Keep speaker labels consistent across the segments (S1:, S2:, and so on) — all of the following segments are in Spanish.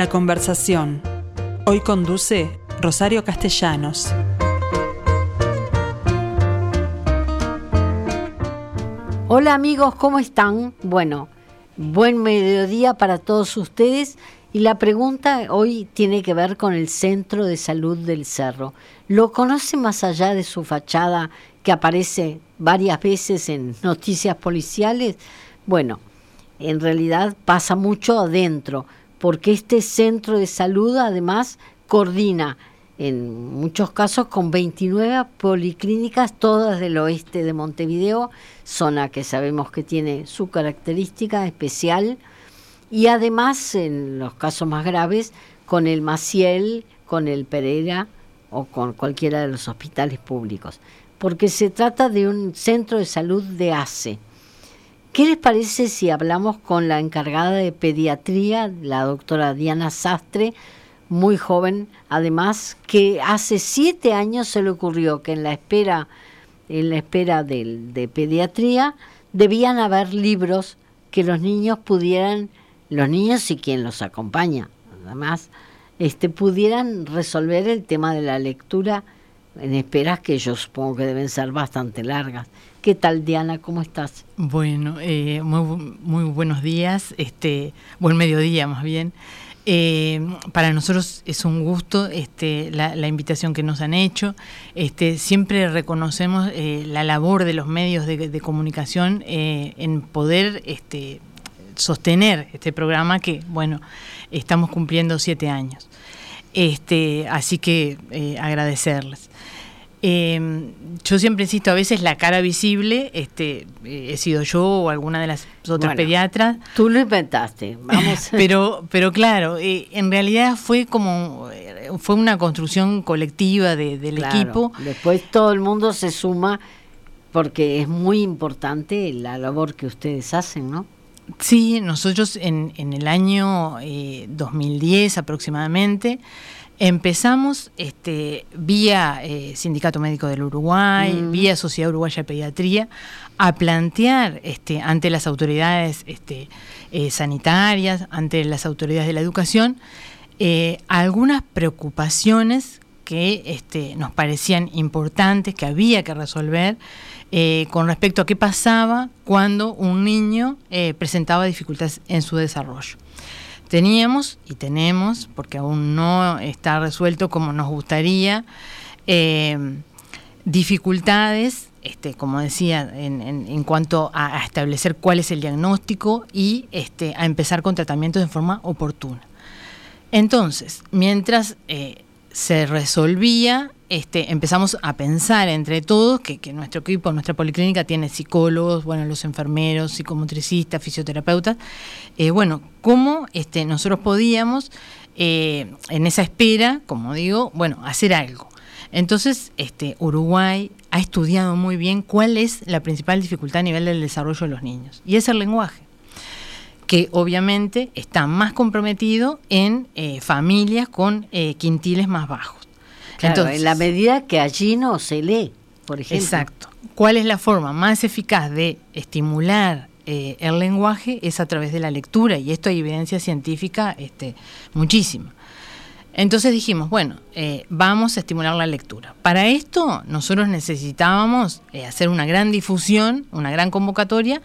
S1: La conversación. Hoy conduce Rosario Castellanos.
S2: Hola amigos, ¿cómo están? Bueno, buen mediodía para todos ustedes y la pregunta hoy tiene que ver con el Centro de Salud del Cerro. ¿Lo conoce más allá de su fachada que aparece varias veces en noticias policiales? Bueno, en realidad pasa mucho adentro, porque este centro de salud además coordina en muchos casos con 29 policlínicas, todas del oeste de Montevideo, zona que sabemos que tiene su característica especial, y además en los casos más graves con el Maciel, con el Pereira o con cualquiera de los hospitales públicos, porque se trata de un centro de salud de ACE. ¿Qué les parece si hablamos con la encargada de pediatría, la doctora Diana Sastre, muy joven, además, que hace siete años se le ocurrió que en la espera, en la espera de, de pediatría, debían haber libros que los niños pudieran, los niños y quien los acompaña, además, este, pudieran resolver el tema de la lectura en esperas que yo supongo que deben ser bastante largas. ¿Qué tal, Diana? ¿Cómo estás?
S3: Bueno, eh, muy, buenos días, este, buen mediodía más bien. Eh, para nosotros es un gusto este, la, invitación que nos han hecho. Este, siempre reconocemos eh, la labor de los medios de, comunicación en poder este, sostener este programa que, bueno, estamos cumpliendo siete años. Este, así que agradecerles. Eh, yo siempre insisto, a veces la cara visible este, he sido yo o alguna de las otras pediatras.
S2: Tú lo inventaste, vamos.
S3: pero, pero claro, eh, en realidad fue como, eh, fue una construcción colectiva del equipo.
S2: Después todo el mundo se suma porque es muy importante la labor que ustedes hacen, ¿no?
S3: Sí, nosotros en, en el año 2010 eh, aproximadamente, Empezamos este, vía eh, Sindicato Médico del Uruguay, mm. vía Sociedad Uruguaya de Pediatría, a plantear este, ante las autoridades este, eh, sanitarias, ante las autoridades de la educación, eh, algunas preocupaciones que este, nos parecían importantes, que había que resolver con respecto a qué pasaba cuando un niño presentaba dificultades en su desarrollo. Teníamos y tenemos, porque aún no está resuelto como nos gustaría, eh, dificultades, este, como decía, en, cuanto a, establecer cuál es el diagnóstico y este, a empezar con tratamientos de forma oportuna. Entonces, mientras eh, se resolvía este, empezamos a pensar entre todos que, nuestro equipo, nuestra policlínica tiene psicólogos, bueno, los enfermeros, psicomotricistas, fisioterapeutas, eh, bueno, cómo este, nosotros podíamos eh, en esa espera, como digo, bueno, hacer algo. Entonces, este, Uruguay ha estudiado muy bien cuál es la principal dificultad a nivel del desarrollo de los niños, y es el lenguaje que obviamente está más comprometido en eh, familias con quintiles más bajos.
S2: Entonces, en la medida que allí no se lee, por ejemplo.
S3: Exacto. ¿Cuál es la forma más eficaz de estimular eh, el lenguaje? Es a través de la lectura, y esto hay evidencia científica este, muchísima. Entonces dijimos, bueno, eh, vamos a estimular la lectura. Para esto nosotros necesitábamos eh, hacer una gran difusión, una gran convocatoria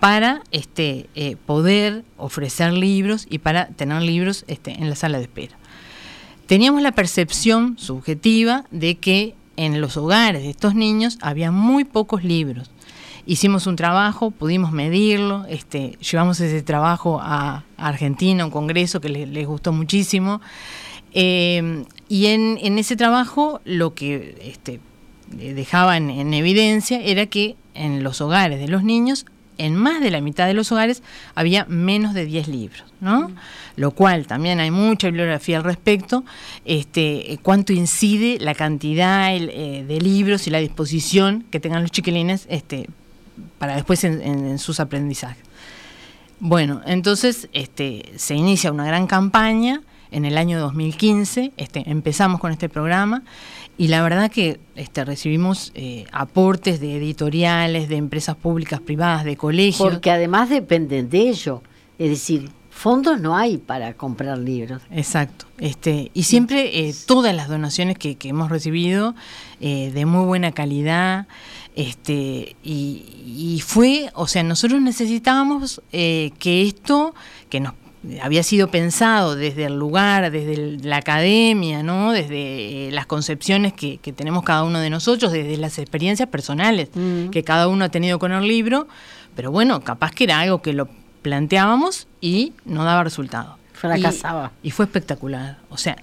S3: para este, poder ofrecer libros y para tener libros este, en la sala de espera teníamos la percepción subjetiva de que en los hogares de estos niños había muy pocos libros. Hicimos un trabajo, pudimos medirlo, este, llevamos ese trabajo a, Argentina, un congreso que les, gustó muchísimo. Eh, y en, ese trabajo lo que este, dejaba en, evidencia era que en los hogares de los niños en más de la mitad de los hogares había menos de 10 libros, ¿no? Lo cual también hay mucha bibliografía al respecto, este, eh, cuánto incide la cantidad eh, de libros y la disposición que tengan los chiquilines este, para después en, sus aprendizajes. Bueno, entonces este, se inicia una gran campaña en el año 2015, este, empezamos con este programa y la verdad que este, recibimos eh, aportes de editoriales, de empresas públicas, privadas, de colegios.
S2: Porque además dependen de ello. Es decir, fondos no hay para comprar libros.
S3: Exacto. Este, y siempre eh, todas las donaciones que, hemos recibido eh, de muy buena calidad, este, y, fue, o sea, nosotros necesitábamos eh, que esto, que nos había sido pensado desde el lugar, desde la academia, ¿no? desde las concepciones que, tenemos cada uno de nosotros, desde las experiencias personales mm. que cada uno ha tenido con el libro, pero bueno, capaz que era algo que lo planteábamos y no daba resultado.
S2: Fracasaba.
S3: Y, fue espectacular. O sea,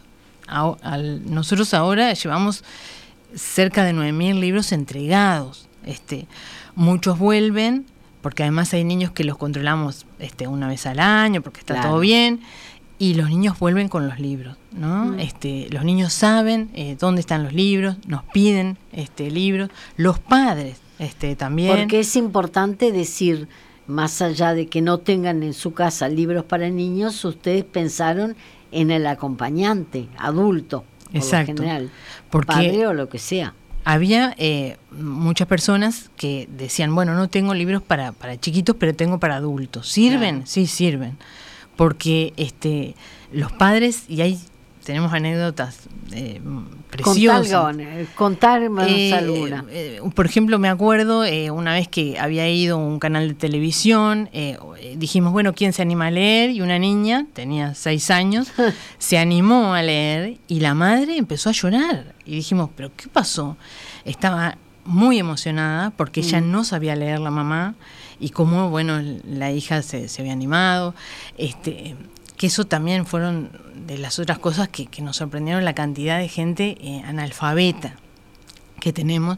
S3: nosotros ahora llevamos cerca de 9.000 libros entregados. Este, muchos vuelven, porque además hay niños que los controlamos este, una vez al año, porque está todo bien, y los niños vuelven con los libros. ¿no? Mm. Este, los niños saben eh, dónde están los libros, nos piden este, libros, los padres este, también.
S2: Porque es importante decir más allá de que no tengan en su casa libros para niños, ustedes pensaron en el acompañante, adulto, Exacto. Por general, Porque padre o lo que sea.
S3: Había eh, muchas personas que decían, bueno, no tengo libros para, para chiquitos, pero tengo para adultos. ¿Sirven? Sí, sirven. Porque este, los padres, y hay tenemos anécdotas eh, preciosas.
S2: Eh, alguna.
S3: Eh, por ejemplo, me acuerdo eh, una vez que había ido a un canal de televisión, dijimos, bueno, ¿quién se anima a leer? Y una niña, tenía seis años, se animó a leer y la madre empezó a llorar. Y dijimos, ¿pero qué pasó? Estaba muy emocionada porque ella mm. no sabía leer la mamá y cómo, bueno, la hija se, se había animado. Este, que eso también fueron de las otras cosas que, nos sorprendieron la cantidad de gente eh, analfabeta que tenemos.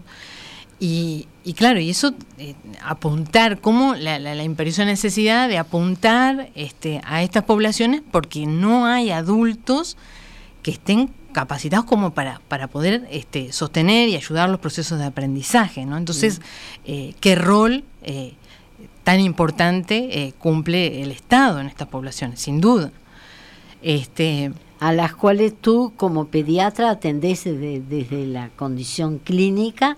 S3: Y, claro, y eso, eh, apuntar, como la, la, imperiosa necesidad de apuntar este, a estas poblaciones porque no hay adultos que estén capacitados como para, para poder este, sostener y ayudar los procesos de aprendizaje. ¿no? Entonces, eh, ¿qué rol tan importante cumple el Estado en estas poblaciones? Sin duda.
S2: Este, a las cuales tú como pediatra atendés desde, la condición clínica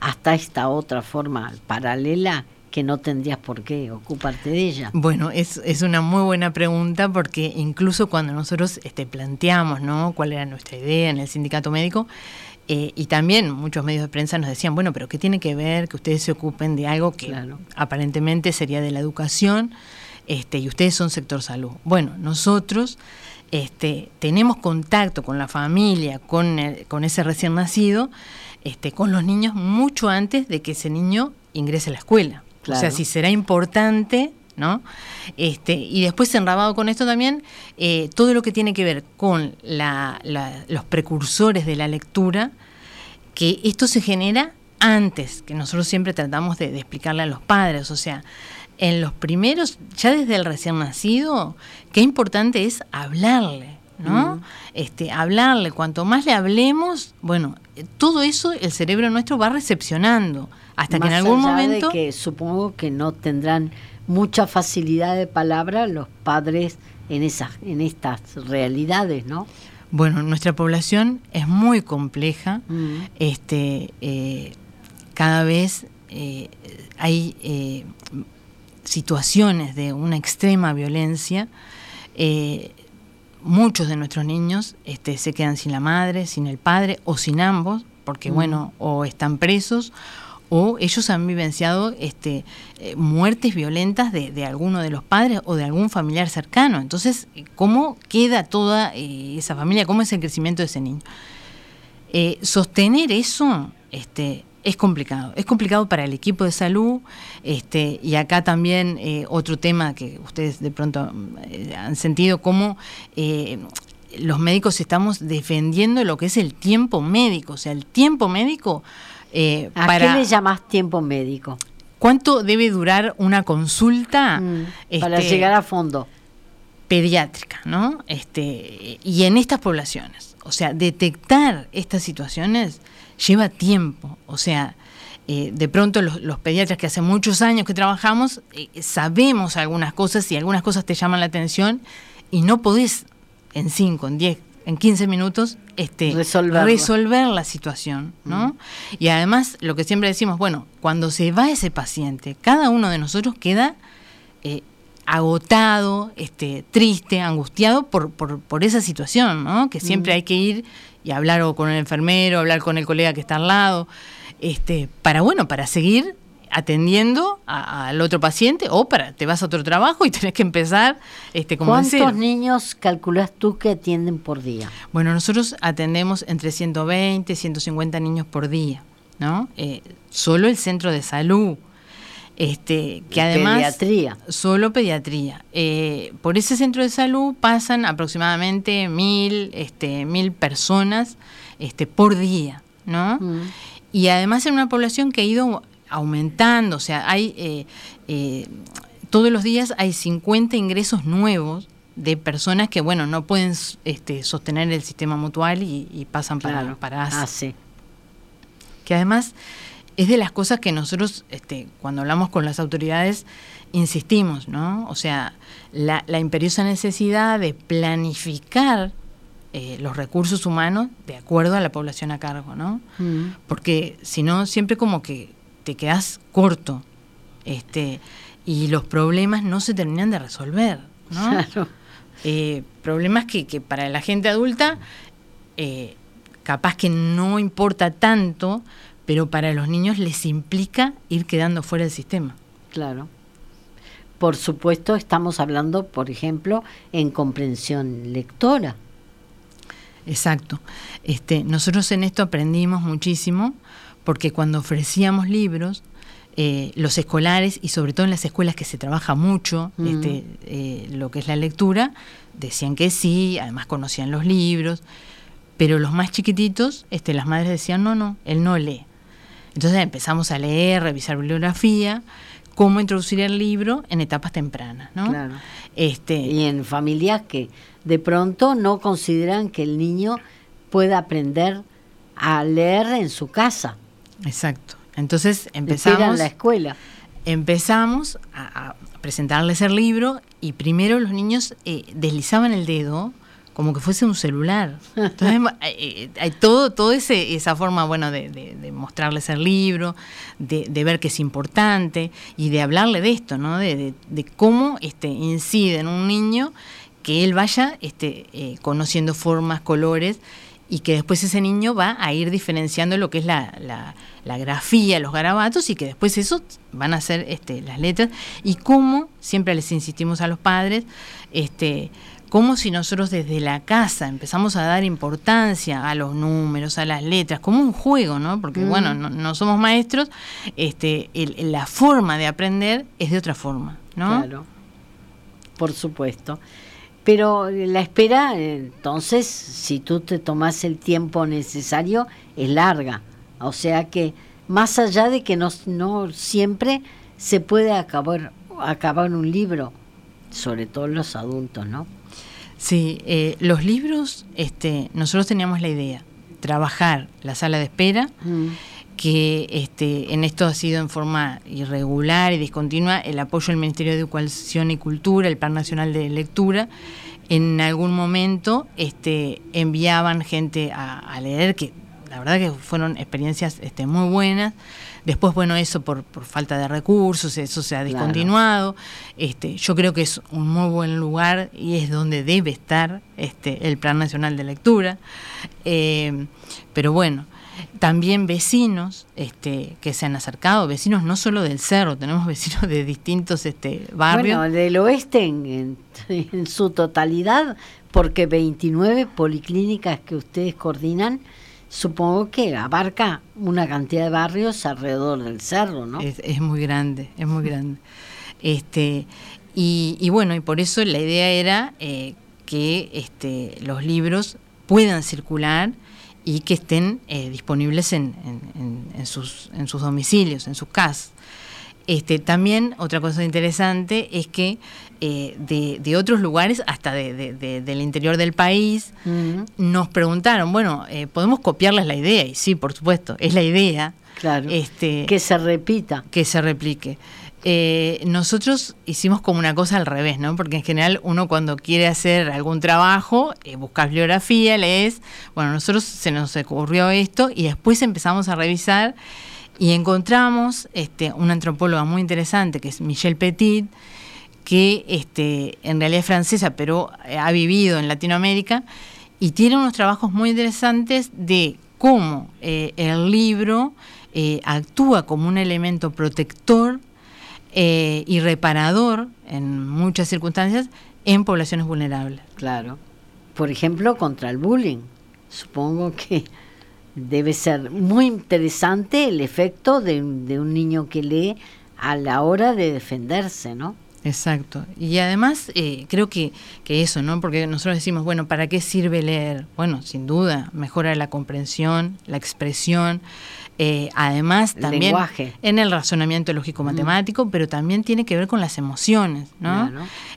S2: hasta esta otra forma paralela que no tendrías por qué ocuparte de ella?
S3: Bueno, es, es una muy buena pregunta porque incluso cuando nosotros este, planteamos ¿no? cuál era nuestra idea en el sindicato médico, eh, y también muchos medios de prensa nos decían, bueno, pero ¿qué tiene que ver que ustedes se ocupen de algo que aparentemente sería de la educación? Este, y ustedes son sector salud. Bueno, nosotros este, tenemos contacto con la familia, con, con ese recién nacido, este, con los niños mucho antes de que ese niño ingrese a la escuela. O sea, si será importante, ¿no? Este, y después enrabado con esto también, eh, todo lo que tiene que ver con los precursores de la lectura, que esto se genera antes, que nosotros siempre tratamos de explicarle a los padres, o sea, en los primeros, ya desde el recién nacido, qué importante es hablarle, ¿no? Mm. Este, hablarle, cuanto más le hablemos, bueno, todo eso el cerebro nuestro va recepcionando, hasta que en algún momento...
S2: que supongo que no tendrán mucha facilidad de palabra los padres en, esas, en estas realidades, ¿no?
S3: Bueno, nuestra población es muy compleja, mm. este, eh, cada vez eh, hay eh, situaciones de una extrema violencia, muchos de nuestros niños este, se quedan sin la madre, sin el padre o sin ambos, porque mm. bueno, o están presos o ellos han vivenciado este, eh, muertes violentas de, alguno de los padres o de algún familiar cercano. Entonces, ¿cómo queda toda eh, esa familia? ¿Cómo es el crecimiento de ese niño? sostener eso este, es complicado. Es complicado para el equipo de salud este, y acá también eh, otro tema que ustedes de pronto eh, han sentido, cómo eh, los médicos estamos defendiendo lo que es el tiempo médico. O sea, el tiempo médico...
S2: ¿A para, qué le llamas tiempo médico?
S3: ¿Cuánto debe durar una consulta? Mm,
S2: para este, llegar a fondo.
S3: Pediátrica, ¿no? Este, y en estas poblaciones. O sea, detectar estas situaciones lleva tiempo. O sea, eh, de pronto los, pediatras que hace muchos años que trabajamos, eh, sabemos algunas cosas y algunas cosas te llaman la atención y no podés en 5, en 10, en 15 minutos este, resolver la situación. ¿no? Y además, lo que siempre decimos, bueno, cuando se va ese paciente, cada uno de nosotros queda... Eh, agotado, este, triste, angustiado por, por, por esa situación, ¿no? Que siempre
S2: Mm.
S3: hay que ir y hablar o con el enfermero, hablar con el colega que está al lado, este, para bueno, para seguir atendiendo al otro paciente o para te vas a otro trabajo y tenés que empezar este como
S2: ¿Cuántos niños calculás tú que atienden por día?
S3: Bueno, nosotros atendemos entre 120 150 niños por día, ¿no? Eh, solo el centro de salud, este, que además
S2: Pediatría.
S3: solo pediatría. Eh, por ese centro de salud pasan aproximadamente mil, este, mil personas, este, por día, ¿no?
S2: Mm.
S3: Y además en una población que ha ido aumentando, o sea, hay eh, eh, todos los días hay 50 ingresos nuevos de personas que, bueno, no pueden este, sostener el sistema mutual y, y pasan para,
S2: Claro.
S3: para
S2: Ah, sí.
S3: que además es de las cosas que nosotros, este, cuando hablamos con las autoridades, insistimos, ¿no? O sea, la, la imperiosa necesidad de planificar eh, los recursos humanos de acuerdo a la población a cargo, ¿no?
S2: Mm.
S3: Porque si no, siempre como que te quedas corto, este, y los problemas no se terminan de resolver, ¿no?
S2: Claro.
S3: Eh, problemas que, que para la gente adulta eh, capaz que no importa tanto, pero para los niños les implica ir quedando fuera del sistema.
S2: Claro. Por supuesto, estamos hablando, por ejemplo, en comprensión lectora.
S3: Exacto. Este, nosotros en esto aprendimos muchísimo porque cuando ofrecíamos libros, eh, los escolares y sobre todo en las escuelas que se trabaja mucho
S2: Mm.
S3: este, eh, lo que es la lectura, decían que sí, además conocían los libros, pero los más chiquititos, este, las madres decían, no, no, él no lee. Entonces empezamos a leer, revisar bibliografía, cómo introducir el libro en etapas tempranas, ¿no?
S2: Claro.
S3: Este,
S2: Y en familias que de pronto no consideran que el niño pueda aprender a leer en su casa.
S3: Exacto. Entonces empezamos,
S2: la escuela.
S3: empezamos a, a presentarles el libro y primero los niños eh, deslizaban el dedo como que fuese un celular. Entonces eh, eh, hay todo, todo ese, esa forma bueno de, de- de mostrarles el libro, de, de ver que es importante y de hablarle de esto, ¿no? De cómo este, incide en un niño que él vaya este, eh, conociendo formas, colores y que después ese niño va a ir diferenciando lo que es la, la- la grafía, los garabatos y que después eso van a ser este, las letras y cómo, siempre les insistimos a los padres, este, como si nosotros desde la casa empezamos a dar importancia a los números, a las letras, como un juego, ¿no? Porque
S2: Mm.
S3: bueno, no, no somos maestros, este, el- la forma de aprender es de otra forma, ¿no?
S2: Claro. Por supuesto. Pero la espera, entonces, si tú te tomas el tiempo necesario, es larga. O sea que, más allá de que no, no siempre se puede acabar, acabar un libro, sobre todo los adultos, ¿no?
S3: Sí, eh, los libros, este, nosotros teníamos la idea, trabajar la sala de espera,
S2: Mm.
S3: Que este, en esto ha sido en forma irregular y discontinua el apoyo del Ministerio de Educación y Cultura, el Plan Nacional de Lectura. En algún momento este, enviaban gente a, a leer, que la verdad que fueron experiencias este, muy buenas. Después, bueno, eso por, por falta de recursos, eso se ha
S2: Claro.
S3: discontinuado. Este, yo creo que es un muy buen lugar y es donde debe estar este, el Plan Nacional de Lectura. Eh, pero bueno, también vecinos este, que se han acercado, vecinos no solo del cerro, tenemos vecinos de distintos este, barrios.
S2: Bueno, del oeste en, en- en su totalidad, porque 29 policlínicas que ustedes coordinan, supongo que abarca una cantidad de barrios alrededor del cerro, ¿no?
S3: Es, es muy grande, es muy grande. Este, y, y bueno, y por eso la idea era eh, que este, los libros puedan circular y que estén eh, disponibles en, en- en- en sus, en sus domicilios, en sus casas. Este, también otra cosa interesante es que eh, de, de otros lugares, hasta de- de- de- del interior del país, nos preguntaron, bueno, eh, ¿podemos copiarles la idea? Y sí, por supuesto, es la idea.
S2: claro.
S3: Este,
S2: que se repita.
S3: que se replique. Eh, nosotros hicimos como una cosa al revés, ¿no? Porque en general uno cuando quiere hacer algún trabajo, eh, buscas bibliografía, lees. Bueno, nosotros se nos ocurrió esto y después empezamos a revisar y encontramos este, una antropóloga muy interesante que es Michelle Petit, que este, en realidad es francesa, pero ha vivido en Latinoamérica, y tiene unos trabajos muy interesantes de cómo eh, el libro eh, actúa como un elemento protector eh, y reparador en muchas circunstancias en poblaciones vulnerables.
S2: Claro. Por ejemplo, contra el bullying. Supongo que debe ser muy interesante el efecto de, de un niño que lee a la hora de defenderse, ¿no?
S3: Exacto. Y además eh, creo que, que, eso, ¿no? Porque nosotros decimos, bueno, ¿para qué sirve leer? Bueno, sin duda, mejora la comprensión, la expresión, eh, además también en el razonamiento lógico-matemático, pero también tiene que ver con las emociones, ¿no?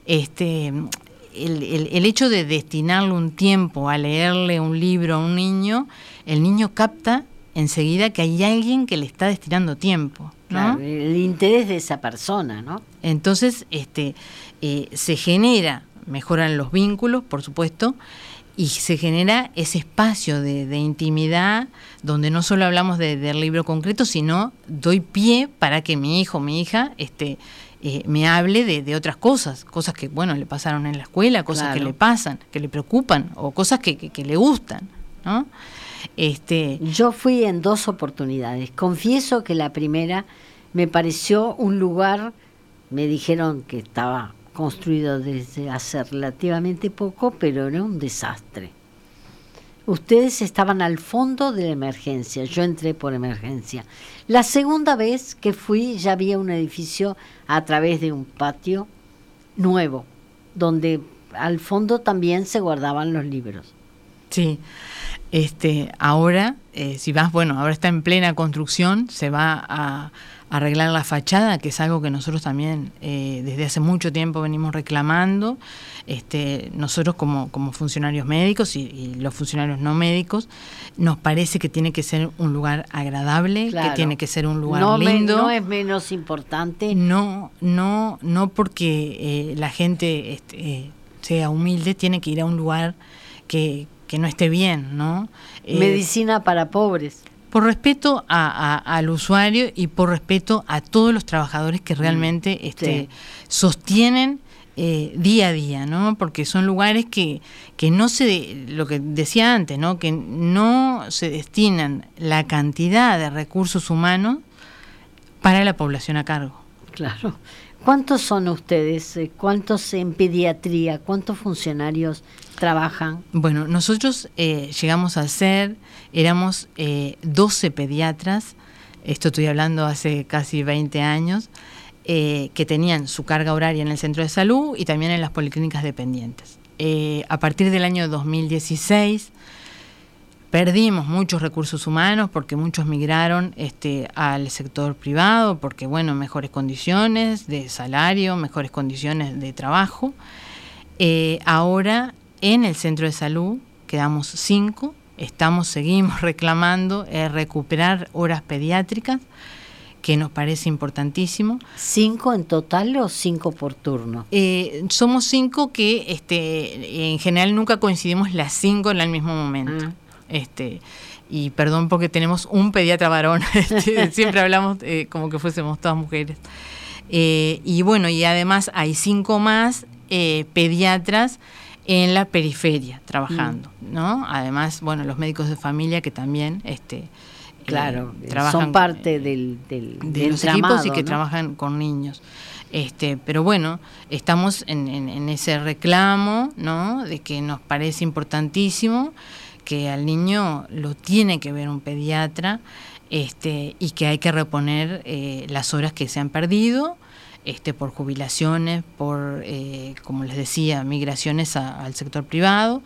S3: Este, el, el, el, hecho de destinarle un tiempo a leerle un libro a un niño, el niño capta enseguida que hay alguien que le está destinando tiempo
S2: el interés de esa persona, ¿no?
S3: Entonces, este, eh, se genera, mejoran los vínculos, por supuesto, y se genera ese espacio de, intimidad donde no solo hablamos del libro concreto, sino doy pie para que mi hijo, mi hija, este, eh, me hable de, otras cosas, cosas que, bueno, le pasaron en la escuela, cosas que le pasan, que le preocupan, o cosas que, que, que le gustan, ¿no?
S2: Este, Yo fui en dos oportunidades. Confieso que la primera me pareció un lugar, me dijeron que estaba construido desde hace relativamente poco, pero era un desastre. Ustedes estaban al fondo de la emergencia, yo entré por emergencia. La segunda vez que fui ya había un edificio a través de un patio nuevo, donde al fondo también se guardaban los libros.
S3: Sí, este, ahora, eh, si vas, bueno, ahora está en plena construcción, se va a arreglar la fachada, que es algo que nosotros también eh, desde hace mucho tiempo venimos reclamando. Este, nosotros como, como funcionarios médicos y, los funcionarios no médicos, nos parece que tiene que ser un lugar agradable, que tiene que ser un lugar lindo.
S2: no es menos importante.
S3: No, no, no porque eh, la gente este, sea humilde, tiene que ir a un lugar que, que no esté bien, ¿no?
S2: Eh, Medicina para pobres.
S3: Por respeto al usuario y por respeto a todos los trabajadores que realmente mm, este, sostienen eh, día a día, ¿no? Porque son lugares que, que no se, lo que decía antes, ¿no? Que no se destinan la cantidad de recursos humanos para la población a cargo.
S2: Claro. ¿Cuántos son ustedes? Eh, ¿Cuántos en pediatría? ¿Cuántos funcionarios trabajan?
S3: Bueno, nosotros eh, llegamos a ser, éramos eh, 12 pediatras, esto estoy hablando hace casi 20 años, eh, que tenían su carga horaria en el centro de salud y también en las policlínicas dependientes. a partir del año 2016 Perdimos muchos recursos humanos porque muchos migraron este, al sector privado, porque, bueno, mejores condiciones de salario, mejores condiciones de trabajo. Eh, ahora, en el centro de salud, quedamos cinco, estamos, seguimos reclamando eh, recuperar horas pediátricas, que nos parece importantísimo.
S2: ¿Cinco en total o cinco por turno?
S3: Eh, somos cinco que este, en general nunca coincidimos las cinco en el mismo momento. Ah. Este, y perdón porque tenemos un pediatra varón, este, siempre hablamos eh, como que fuésemos todas mujeres. Y bueno, y además hay cinco más pediatras en la periferia trabajando, mm. ¿no? Además, bueno, los médicos de familia que también este,
S2: claro, trabajan, son parte del,
S3: de los equipos y que trabajan con niños. Este, pero bueno, estamos en, en, ese reclamo, ¿no? De que nos parece importantísimo que al niño lo tiene que ver un pediatra este, y que hay que reponer eh, las horas que se han perdido este, por jubilaciones, por, eh, como les decía, migraciones al sector privado.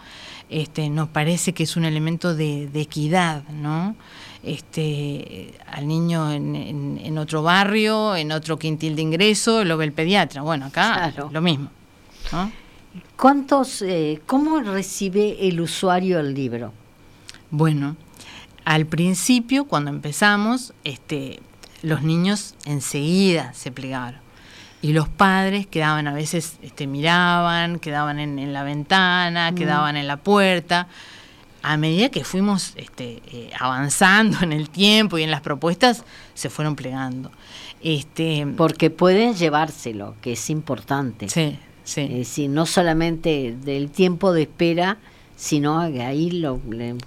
S3: Este, nos parece que es un elemento de, equidad, ¿no? Este, al niño en, otro barrio, en otro quintil de ingreso, lo ve el pediatra. Bueno, acá lo mismo. ¿no?
S2: ¿Cuántos, eh, ¿Cómo recibe el usuario el libro?
S3: Bueno, al principio, cuando empezamos, este, los niños enseguida se plegaron. Y los padres quedaban a veces, este, miraban, quedaban en, la ventana, quedaban en la puerta. a medida que fuimos este, eh, avanzando en el tiempo y en las propuestas, se fueron plegando. Este,
S2: Porque pueden llevárselo, que es importante.
S3: Sí, sí.
S2: Es decir, no solamente del tiempo de espera, sino que ahí lo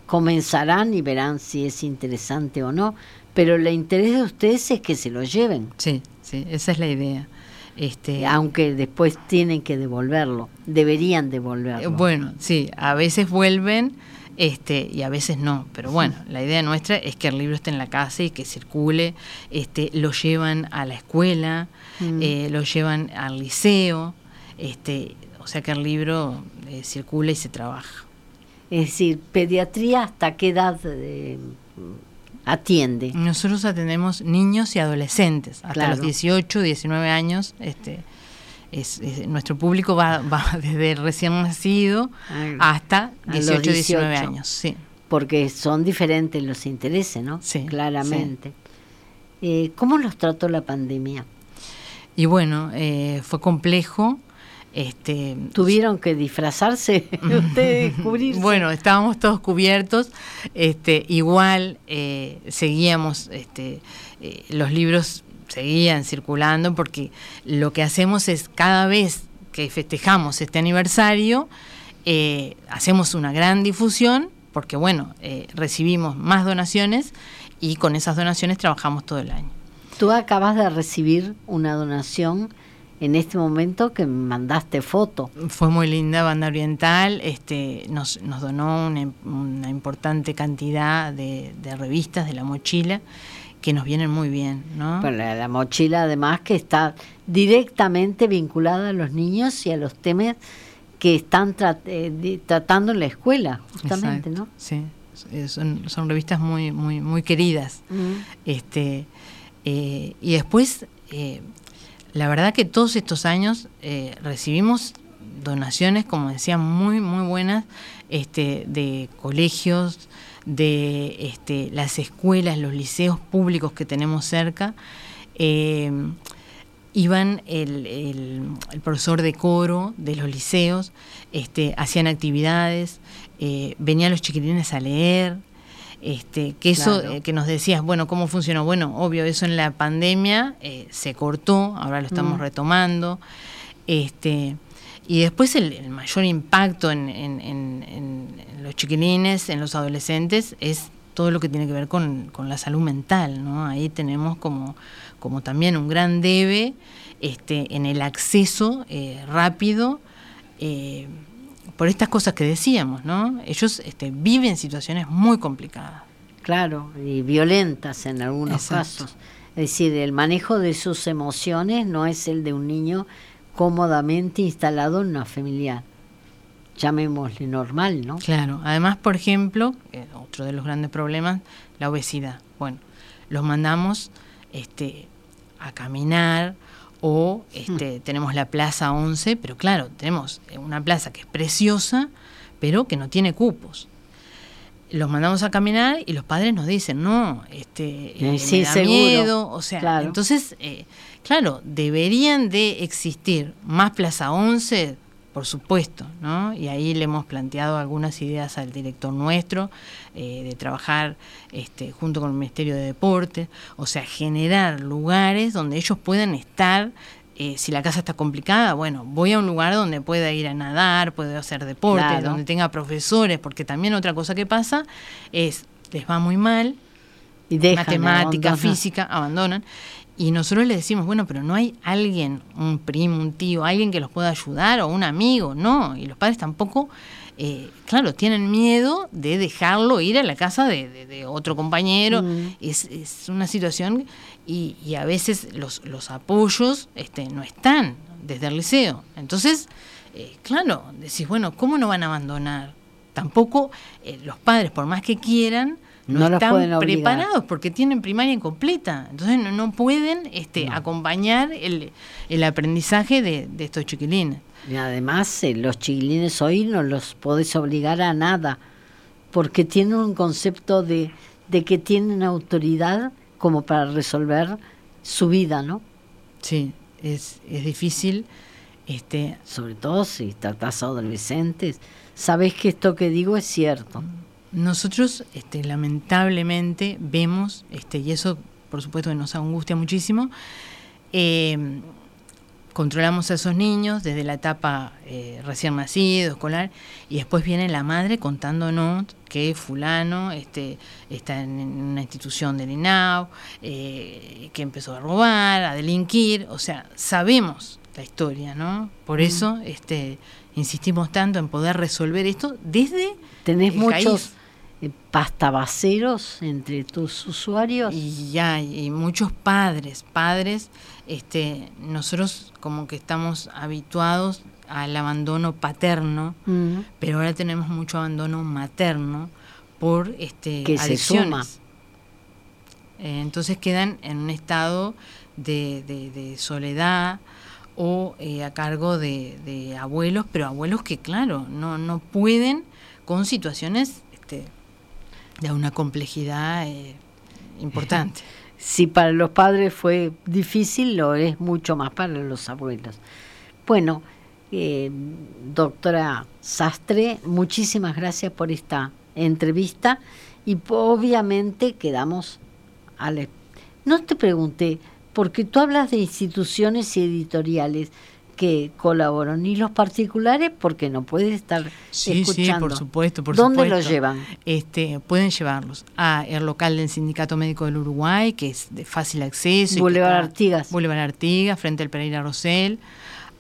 S2: comenzarán y verán si es interesante o no. Pero el interés de ustedes es que se lo lleven.
S3: Sí, sí, esa es la idea.
S2: Este, Aunque después tienen que devolverlo, deberían devolverlo.
S3: Bueno, sí, a veces vuelven este, y a veces no. Pero bueno, la idea nuestra es que el libro esté en la casa y que circule. Este, lo llevan a la escuela, mm. eh, lo llevan al liceo, este, o sea que el libro eh, circula y se trabaja.
S2: Es decir, pediatría hasta qué edad eh, atiende.
S3: Nosotros atendemos niños y adolescentes hasta los 18, 19 años. Este, es, nuestro público va, va desde recién nacido hasta 18, 19 años, sí.
S2: Porque son diferentes los intereses, ¿no?
S3: Sí.
S2: Claramente. Eh, ¿Cómo los trató la pandemia?
S3: Y bueno, eh, fue complejo. Este,
S2: ¿Tuvieron que disfrazarse ustedes, cubrirse?
S3: Bueno, estábamos todos cubiertos. Este, igual eh, seguíamos este, los libros seguían circulando porque lo que hacemos es cada vez que festejamos este aniversario, eh, hacemos una gran difusión porque bueno, eh, recibimos más donaciones y con esas donaciones trabajamos todo el año.
S2: Tú acabas de recibir una donación en este momento que mandaste foto.
S3: Fue muy linda, Banda Oriental, este, nos, nos donó una, importante cantidad de, de revistas de la mochila que nos vienen muy bien, ¿no?
S2: la, mochila además que está directamente vinculada a los niños y a los temas que están eh, tratando en la escuela, justamente, ¿no?
S3: Sí, son, son, revistas muy, muy, muy queridas. Este, eh, y después, eh, la verdad que todos estos años recibimos donaciones, como decía, muy, muy buenas, este, de colegios, de este, las escuelas, los liceos públicos que tenemos cerca. Eh, iban el, profesor de coro de los liceos, este, hacían actividades, eh, venían los chiquilines a leer, este, que eso eh, que nos decías, bueno, ¿cómo funcionó? Bueno, obvio, eso en la pandemia se cortó, ahora lo estamos mm. retomando. Este, y después el, mayor impacto en, los chiquilines, en los adolescentes, es todo lo que tiene que ver con, la salud mental, ¿no? Ahí tenemos como, como también un gran debe este, en el acceso eh, rápido eh, por estas cosas que decíamos, ¿no? Ellos este, viven situaciones muy complicadas.
S2: Claro, y violentas en algunos casos. Es decir, el manejo de sus emociones no es el de un niño cómodamente instalado en una familia, llamémosle normal, ¿no?
S3: Claro, además, por ejemplo, eh, otro de los grandes problemas, la obesidad. Bueno, los mandamos este, a caminar o este, hmm. tenemos la Plaza 11, pero claro, tenemos una plaza que es preciosa, pero que no tiene cupos. Los mandamos a caminar y los padres nos dicen, no, este,
S2: eh, me da miedo,
S3: o sea, entonces, eh, claro, deberían de existir más Plaza 11, por supuesto, ¿no? Y ahí le hemos planteado algunas ideas al director nuestro eh, de trabajar este, junto con el Ministerio de Deportes, o sea, generar lugares donde ellos puedan estar eh, si la casa está complicada, bueno, voy a un lugar donde pueda ir a nadar, pueda hacer deporte, donde tenga profesores, porque también otra cosa que pasa es, les va muy mal,
S2: y
S3: matemática, física, abandonan. Y nosotros les decimos, bueno, pero no hay alguien, un primo, un tío, alguien que los pueda ayudar o un amigo, no. Y los padres tampoco eh, claro, tienen miedo de dejarlo ir a la casa de, otro compañero. Mm. Es, una situación y, a veces los, los apoyos este, no están desde el liceo. Entonces, eh, claro, decís, bueno, ¿cómo no van a abandonar? Tampoco eh, los padres, por más que quieran, no, están preparados porque tienen primaria incompleta. Entonces no, pueden este, acompañar el, el aprendizaje de, de estos chiquilines.
S2: Y además eh, los chiquilines hoy no los podés obligar a nada, porque tienen un concepto de, de que tienen autoridad como para resolver su vida, ¿no?
S3: Sí, es, es difícil. Este,
S2: Sobre todo si tratás a adolescentes, sabes que esto que digo es cierto.
S3: Nosotros este, lamentablemente vemos, este, y eso por supuesto que nos angustia muchísimo, eh, controlamos a esos niños desde la etapa eh, recién nacido, escolar, y después viene la madre contándonos que fulano este, está en una institución del INAU, eh, que empezó a robar, a delinquir, o sea, sabemos la historia, ¿no? Por eso este, insistimos tanto en poder resolver esto desde...
S2: Tenés muchos pastabaceros entre tus usuarios.
S3: Y ya, y muchos padres, padres este, nosotros como que estamos habituados al abandono paterno, pero ahora tenemos mucho abandono materno por este,
S2: que adicciones.
S3: Eh, entonces quedan en un estado de, soledad o eh, a cargo de, abuelos, pero abuelos que, claro, no, no pueden con situaciones este, de una complejidad eh, importante.
S2: si para los padres fue difícil, lo es mucho más para los abuelos. Bueno, eh, doctora Sastre, muchísimas gracias por esta entrevista y obviamente quedamos a No te pregunté, porque tú hablas de instituciones y editoriales que colaboran y los particulares porque no pueden estar
S3: sí,
S2: escuchando.
S3: Sí, por supuesto, por
S2: ¿Dónde los llevan?
S3: Este, pueden llevarlos a el local del Sindicato Médico del Uruguay, que es de fácil acceso.
S2: Boulevard Artigas.
S3: Boulevard Artigas, frente al Pereira Rosell.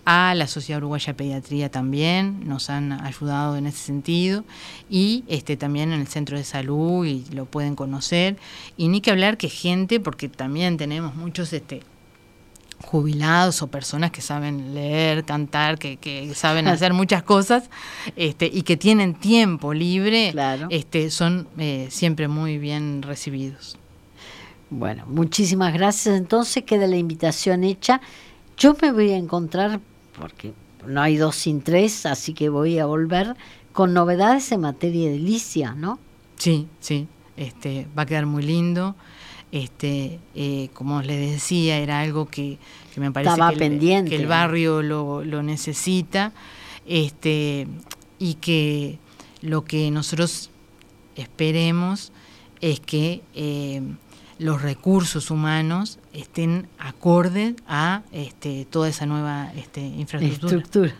S3: A la Sociedad Uruguaya de Pediatría también nos han ayudado en ese sentido y este también en el centro de salud y lo pueden conocer y ni que hablar que gente porque también tenemos muchos este jubilados o personas que saben leer, cantar, que, saben hacer muchas cosas este, y que tienen tiempo libre, este, son eh, siempre muy bien recibidos.
S2: Bueno, muchísimas gracias. Entonces queda la invitación hecha. Yo me voy a encontrar, porque no hay dos sin tres, así que voy a volver con novedades en materia de licia, ¿no?
S3: Sí, sí. Este, va a quedar muy lindo. Este, eh, como les decía, era algo que, me parece que, El, que, el, barrio lo, lo, necesita este, y que lo que nosotros esperemos es que eh, los recursos humanos estén acordes a este, toda esa nueva este, infraestructura.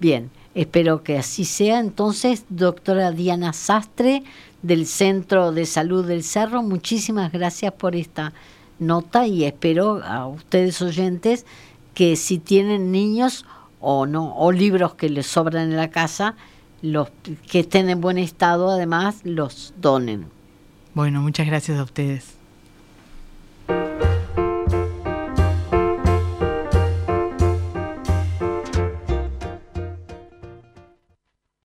S2: Bien, espero que así sea. Entonces, doctora Diana Sastre, del Centro de Salud del Cerro. Muchísimas gracias por esta nota y espero a ustedes oyentes que si tienen niños o no o libros que les sobran en la casa, los que estén en buen estado además los donen.
S3: Bueno, muchas gracias a ustedes.